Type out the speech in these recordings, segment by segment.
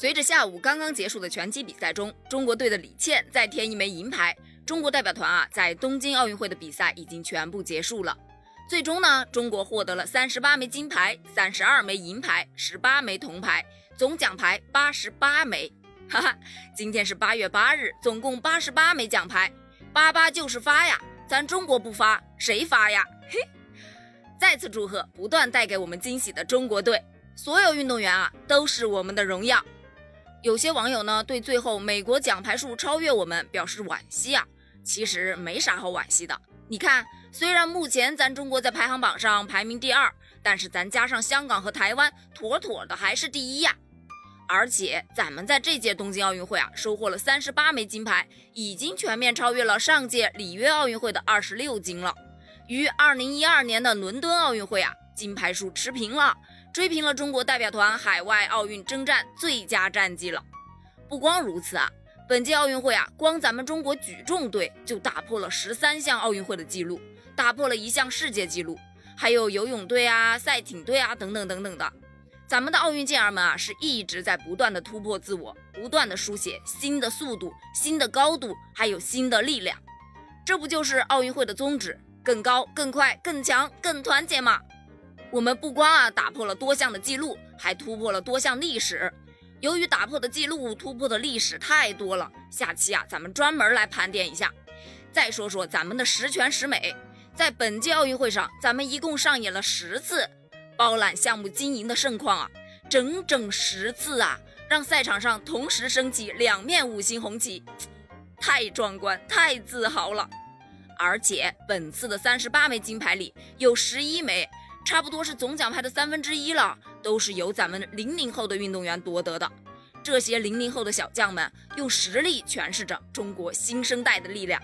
随着下午刚刚结束的拳击比赛中，中国队的李倩再添一枚银牌，中国代表团啊在东京奥运会的比赛已经全部结束了。最终呢，中国获得了三十八枚金牌、三十二枚银牌、十八枚铜牌，总奖牌八十八枚。哈哈，今天是八月八日，总共八十八枚奖牌，八八就是发呀，咱中国不发谁发呀？嘿，再次祝贺不断带给我们惊喜的中国队，所有运动员啊都是我们的荣耀。有些网友呢对最后美国奖牌数超越我们表示惋惜啊，其实没啥好惋惜的，你看。虽然目前咱中国在排行榜上排名第二，但是咱加上香港和台湾，妥妥的还是第一呀！而且咱们在这届东京奥运会啊，收获了三十八枚金牌，已经全面超越了上届里约奥运会的二十六金了，与二零一二年的伦敦奥运会啊，金牌数持平了，追平了中国代表团海外奥运征战最佳战绩了。不光如此啊，本届奥运会啊，光咱们中国举重队就打破了十三项奥运会的记录。打破了一项世界纪录，还有游泳队啊、赛艇队啊等等等等的，咱们的奥运健儿们啊是一直在不断的突破自我，不断的书写新的速度、新的高度，还有新的力量。这不就是奥运会的宗旨：更高、更快、更强、更团结吗？我们不光啊打破了多项的记录，还突破了多项历史。由于打破的记录、突破的历史太多了，下期啊咱们专门来盘点一下。再说说咱们的十全十美。在本届奥运会上，咱们一共上演了十次包揽项目金银的盛况啊，整整十次啊，让赛场上同时升起两面五星红旗，太壮观，太自豪了。而且本次的三十八枚金牌里，有十一枚，差不多是总奖牌的三分之一了，都是由咱们零零后的运动员夺得的。这些零零后的小将们，用实力诠释着中国新生代的力量。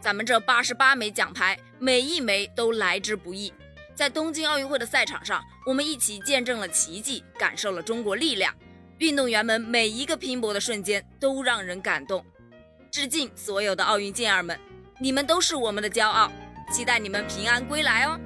咱们这八十八枚奖牌，每一枚都来之不易。在东京奥运会的赛场上，我们一起见证了奇迹，感受了中国力量。运动员们每一个拼搏的瞬间都让人感动。致敬所有的奥运健儿们，你们都是我们的骄傲。期待你们平安归来哦！